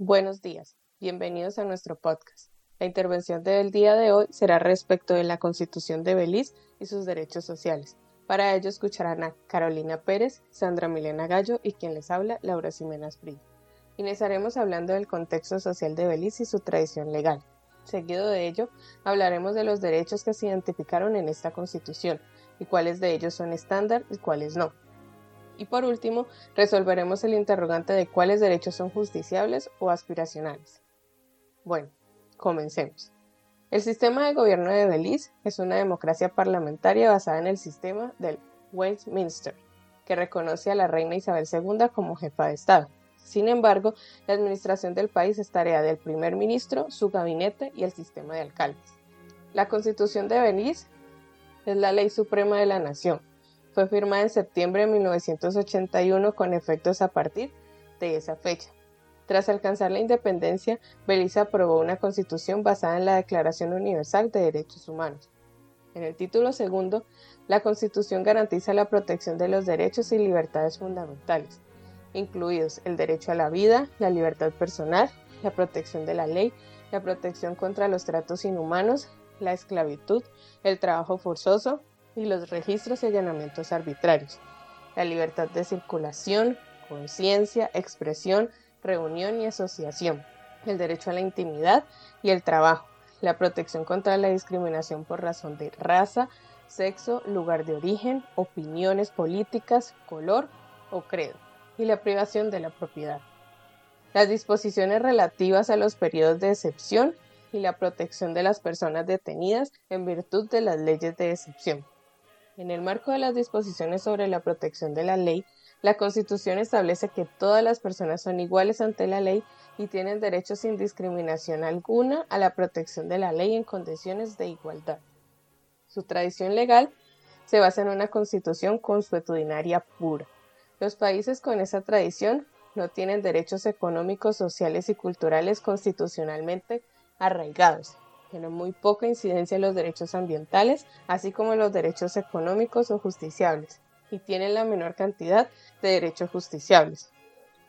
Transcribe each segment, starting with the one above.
Buenos días, bienvenidos a nuestro podcast. La intervención del día de hoy será respecto de la Constitución de Belice y sus derechos sociales. Para ello escucharán a Carolina Pérez, Sandra Milena Gallo y quien les habla, Laura Ximenas Brillo. Iniciaremos hablando del contexto social de Belice y su tradición legal. Seguido de ello, hablaremos de los derechos que se identificaron en esta Constitución y cuáles de ellos son estándar y cuáles no. Y por último, resolveremos el interrogante de cuáles derechos son justiciables o aspiracionales. Bueno, comencemos. El sistema de gobierno de Belice es una democracia parlamentaria basada en el sistema del Westminster, que reconoce a la reina Isabel II como jefa de Estado. Sin embargo, la administración del país es tarea del primer ministro, su gabinete y el sistema de alcaldes. La Constitución de Belice es la ley suprema de la nación, fue firmada en septiembre de 1981 con efectos a partir de esa fecha. Tras alcanzar la independencia, Belice aprobó una constitución basada en la Declaración Universal de Derechos Humanos. En el título segundo, la Constitución garantiza la protección de los derechos y libertades fundamentales, incluidos el derecho a la vida, la libertad personal, la protección de la ley, la protección contra los tratos inhumanos, la esclavitud, el trabajo forzoso, y los registros y allanamientos arbitrarios, la libertad de circulación, conciencia, expresión, reunión y asociación, el derecho a la intimidad y el trabajo, la protección contra la discriminación por razón de raza, sexo, lugar de origen, opiniones políticas, color o credo, y la privación de la propiedad. Las disposiciones relativas a los periodos de excepción y la protección de las personas detenidas en virtud de las leyes de excepción. En el marco de las disposiciones sobre la protección de la ley, la Constitución establece que todas las personas son iguales ante la ley y tienen derecho sin discriminación alguna a la protección de la ley en condiciones de igualdad. Su tradición legal se basa en una constitución consuetudinaria pura. Los países con esa tradición no tienen derechos económicos, sociales y culturales constitucionalmente arraigados, tienen muy poca incidencia en los derechos ambientales, así como en los derechos económicos o justiciables, y tienen la menor cantidad de derechos justiciables.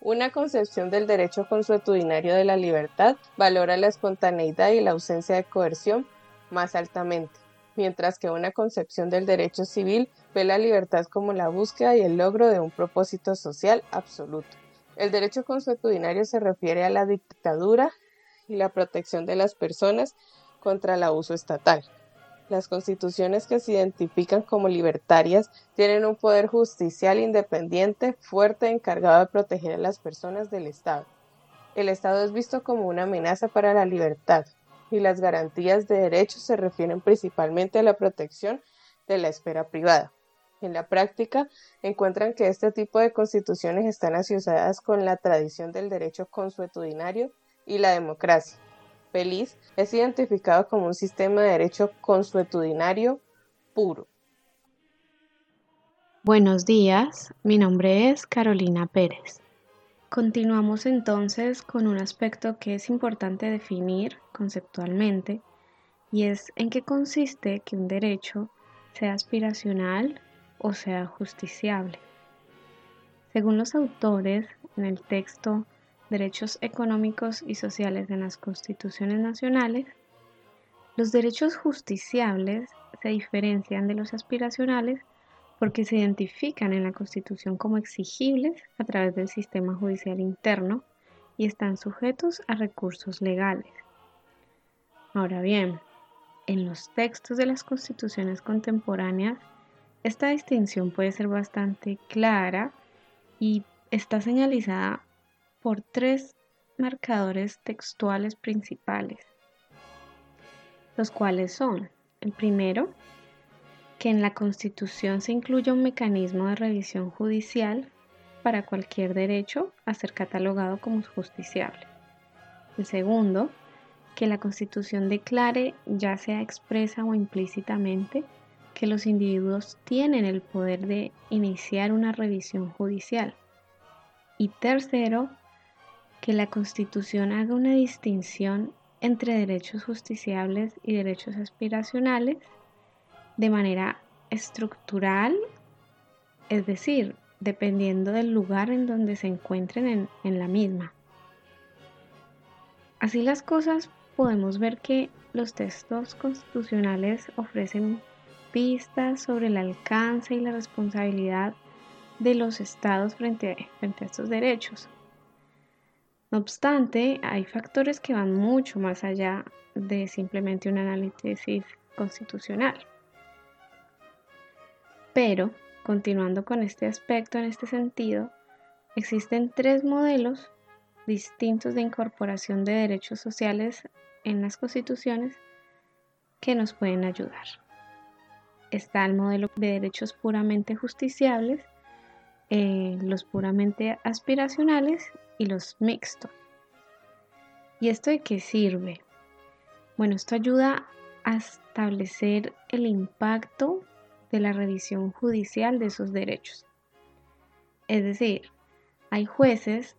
Una concepción del derecho consuetudinario de la libertad valora la espontaneidad y la ausencia de coerción más altamente, mientras que una concepción del derecho civil ve la libertad como la búsqueda y el logro de un propósito social absoluto. El derecho consuetudinario se refiere a la dictadura y la protección de las personas contra el abuso estatal. Las constituciones que se identifican como libertarias tienen un poder justicial independiente, fuerte, encargado de proteger a las personas del Estado. El Estado es visto como una amenaza para la libertad, y las garantías de derechos se refieren principalmente a la protección de la esfera privada. En la práctica, encuentran que este tipo de constituciones están asociadas con la tradición del derecho consuetudinario y la democracia, feliz es identificado como un sistema de derecho consuetudinario puro. Buenos días, mi nombre es Carolina Pérez. Continuamos entonces con un aspecto que es importante definir conceptualmente y es en qué consiste que un derecho sea aspiracional o sea justiciable. Según los autores, en el texto derechos económicos y sociales en las constituciones nacionales, los derechos justiciables se diferencian de los aspiracionales porque se identifican en la Constitución como exigibles a través del sistema judicial interno y están sujetos a recursos legales. Ahora bien, en los textos de las constituciones contemporáneas, esta distinción puede ser bastante clara y está señalizada por tres marcadores textuales principales, los cuales son, el primero, que en la Constitución se incluya un mecanismo de revisión judicial para cualquier derecho a ser catalogado como justiciable. El segundo, que la Constitución declare, ya sea expresa o implícitamente, que los individuos tienen el poder de iniciar una revisión judicial. Y tercero, que la Constitución haga una distinción entre derechos justiciables y derechos aspiracionales de manera estructural, es decir, dependiendo del lugar en donde se encuentren en, en la misma. Así las cosas, podemos ver que los textos constitucionales ofrecen pistas sobre el alcance y la responsabilidad de los estados frente a, estos derechos. No obstante, hay factores que van mucho más allá de simplemente un análisis constitucional. Pero, continuando con este aspecto en este sentido, existen tres modelos distintos de incorporación de derechos sociales en las constituciones que nos pueden ayudar. Está el modelo de derechos puramente justiciables, eh, los puramente aspiracionales y los mixtos. ¿Y esto de qué sirve? Bueno, esto ayuda a establecer el impacto de la revisión judicial de esos derechos. Es decir, hay jueces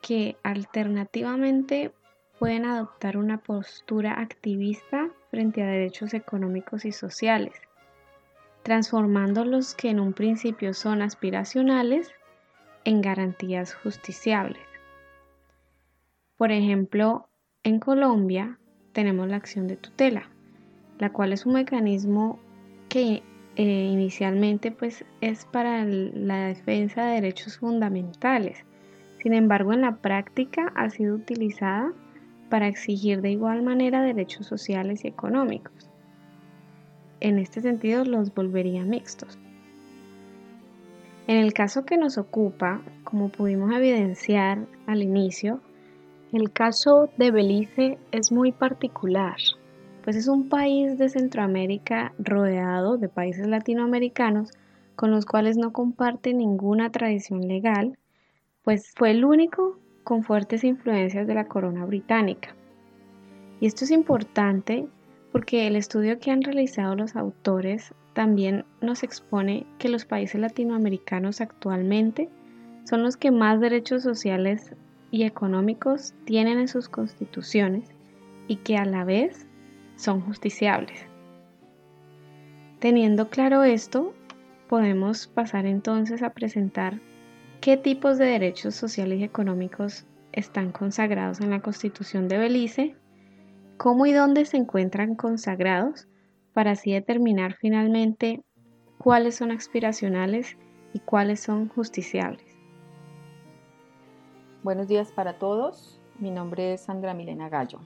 que alternativamente pueden adoptar una postura activista frente a derechos económicos y sociales, transformando los que en un principio son aspiracionales en garantías justiciables. Por ejemplo, en Colombia tenemos la acción de tutela, la cual es un mecanismo que eh, inicialmente pues, es para la defensa de derechos fundamentales. Sin embargo, en la práctica ha sido utilizada para exigir de igual manera derechos sociales y económicos. En este sentido los volvería mixtos. En el caso que nos ocupa, como pudimos evidenciar al inicio, el caso de Belice es muy particular, pues es un país de Centroamérica rodeado de países latinoamericanos con los cuales no comparte ninguna tradición legal, pues fue el único con fuertes influencias de la corona británica. Y esto es importante porque el estudio que han realizado los autores también nos expone que los países latinoamericanos actualmente son los que más derechos sociales y económicos tienen en sus constituciones y que a la vez son justiciables. Teniendo claro esto, podemos pasar entonces a presentar qué tipos de derechos sociales y económicos están consagrados en la Constitución de Belice, cómo y dónde se encuentran consagrados, para así determinar finalmente cuáles son aspiracionales y cuáles son justiciables. Buenos días para todos, mi nombre es Sandra Milena Gallo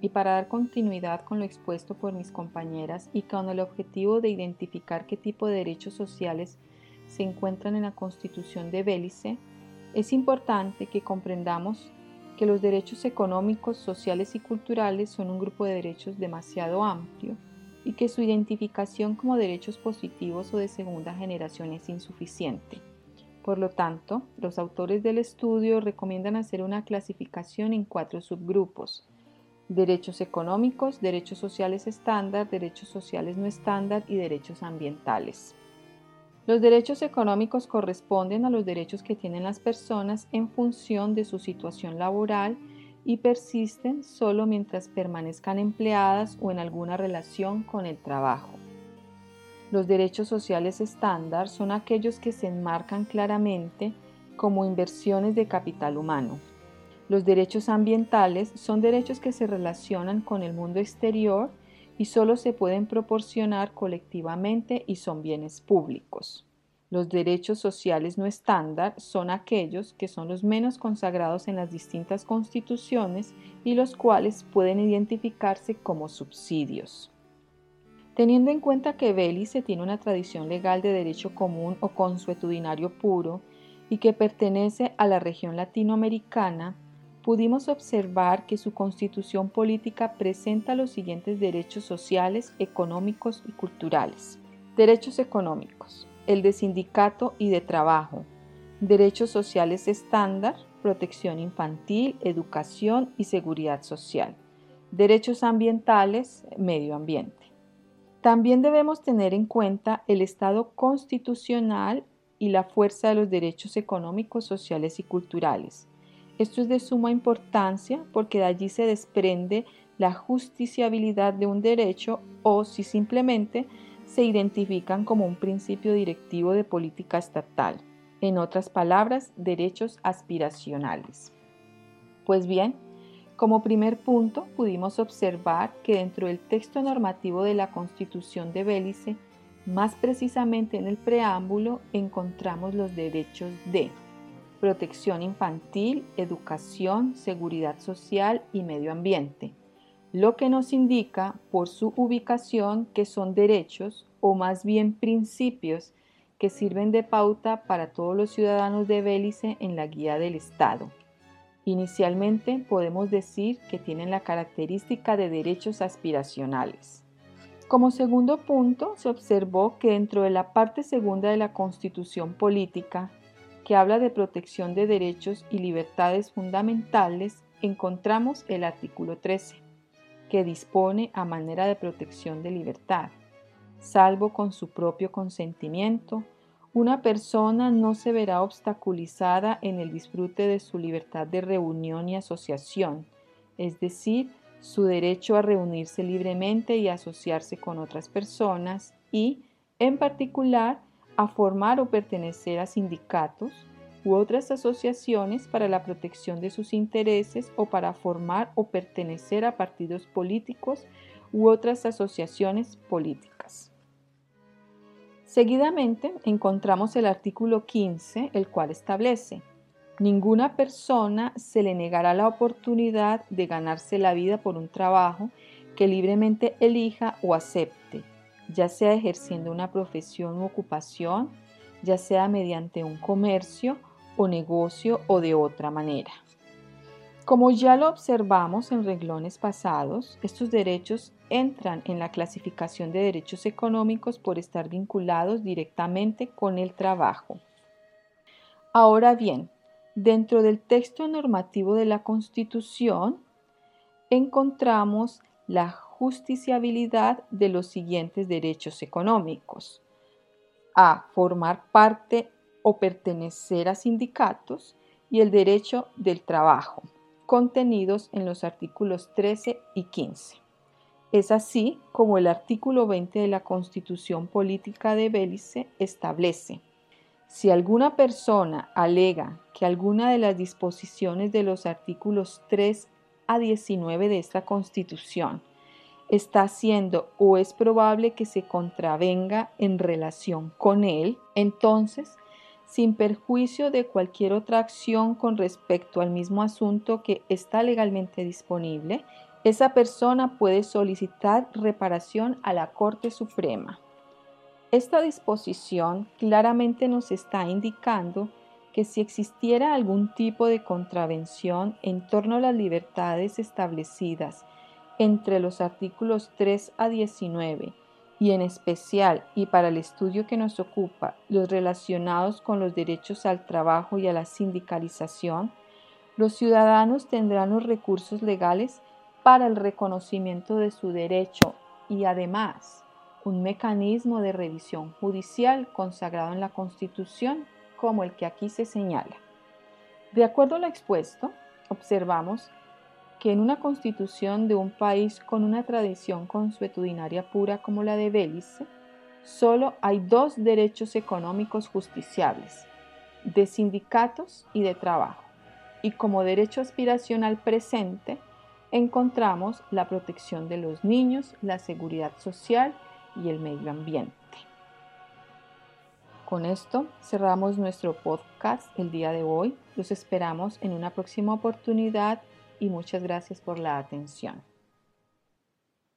y para dar continuidad con lo expuesto por mis compañeras y con el objetivo de identificar qué tipo de derechos sociales se encuentran en la Constitución de Bélice, es importante que comprendamos que los derechos económicos, sociales y culturales son un grupo de derechos demasiado amplio y que su identificación como derechos positivos o de segunda generación es insuficiente. Por lo tanto, los autores del estudio recomiendan hacer una clasificación en cuatro subgrupos. Derechos económicos, derechos sociales estándar, derechos sociales no estándar y derechos ambientales. Los derechos económicos corresponden a los derechos que tienen las personas en función de su situación laboral y persisten solo mientras permanezcan empleadas o en alguna relación con el trabajo. Los derechos sociales estándar son aquellos que se enmarcan claramente como inversiones de capital humano. Los derechos ambientales son derechos que se relacionan con el mundo exterior y solo se pueden proporcionar colectivamente y son bienes públicos. Los derechos sociales no estándar son aquellos que son los menos consagrados en las distintas constituciones y los cuales pueden identificarse como subsidios. Teniendo en cuenta que Belice tiene una tradición legal de derecho común o consuetudinario puro y que pertenece a la región latinoamericana, pudimos observar que su constitución política presenta los siguientes derechos sociales, económicos y culturales. Derechos económicos. El de sindicato y de trabajo. Derechos sociales estándar, protección infantil, educación y seguridad social. Derechos ambientales, medio ambiente. También debemos tener en cuenta el Estado constitucional y la fuerza de los derechos económicos, sociales y culturales esto es de suma importancia porque de allí se desprende la justiciabilidad de un derecho o si simplemente se identifican como un principio directivo de política estatal. En otras palabras, derechos aspiracionales. Pues bien, Como primer punto, pudimos observar que dentro del texto normativo de la Constitución de Bélice, más precisamente en el preámbulo, encontramos los derechos de protección infantil, educación, seguridad social y medio ambiente, lo que nos indica por su ubicación que son derechos o más bien principios que sirven de pauta para todos los ciudadanos de Bélice en la guía del Estado. Inicialmente podemos decir que tienen la característica de derechos aspiracionales. Como segundo punto, se observó que dentro de la parte segunda de la Constitución Política, que habla de protección de derechos y libertades fundamentales, encontramos el artículo 13, que dispone a manera de protección de libertad, salvo con su propio consentimiento, una persona no se verá obstaculizada en el disfrute de su libertad de reunión y asociación, es decir, su derecho a reunirse libremente y asociarse con otras personas y, en particular, a formar o pertenecer a sindicatos u otras asociaciones para la protección de sus intereses o para formar o pertenecer a partidos políticos u otras asociaciones políticas. Seguidamente encontramos el artículo 15, el cual establece, ninguna persona se le negará la oportunidad de ganarse la vida por un trabajo que libremente elija o acepte, ya sea ejerciendo una profesión u ocupación, ya sea mediante un comercio o negocio o de otra manera. Como ya lo observamos en reglones pasados, estos derechos entran en la clasificación de derechos económicos por estar vinculados directamente con el trabajo. Ahora bien, dentro del texto normativo de la Constitución encontramos la justiciabilidad de los siguientes derechos económicos. A. Formar parte o pertenecer a sindicatos y el derecho del trabajo contenidos en los artículos 13 y 15. Es así como el artículo 20 de la Constitución Política de Bélice establece, si alguna persona alega que alguna de las disposiciones de los artículos 3 a 19 de esta Constitución está haciendo o es probable que se contravenga en relación con él, entonces sin perjuicio de cualquier otra acción con respecto al mismo asunto que está legalmente disponible, esa persona puede solicitar reparación a la Corte Suprema. Esta disposición claramente nos está indicando que si existiera algún tipo de contravención en torno a las libertades establecidas entre los artículos 3 a 19 y en especial y para el estudio que nos ocupa, los relacionados con los derechos al trabajo y a la sindicalización, los ciudadanos tendrán los recursos legales para el reconocimiento de su derecho y además un mecanismo de revisión judicial consagrado en la Constitución como el que aquí se señala. De acuerdo a lo expuesto, observamos que en una constitución de un país con una tradición consuetudinaria pura como la de Bélice, solo hay dos derechos económicos justiciables, de sindicatos y de trabajo. Y como derecho aspiracional presente, encontramos la protección de los niños, la seguridad social y el medio ambiente. Con esto cerramos nuestro podcast el día de hoy. Los esperamos en una próxima oportunidad y muchas gracias por la atención.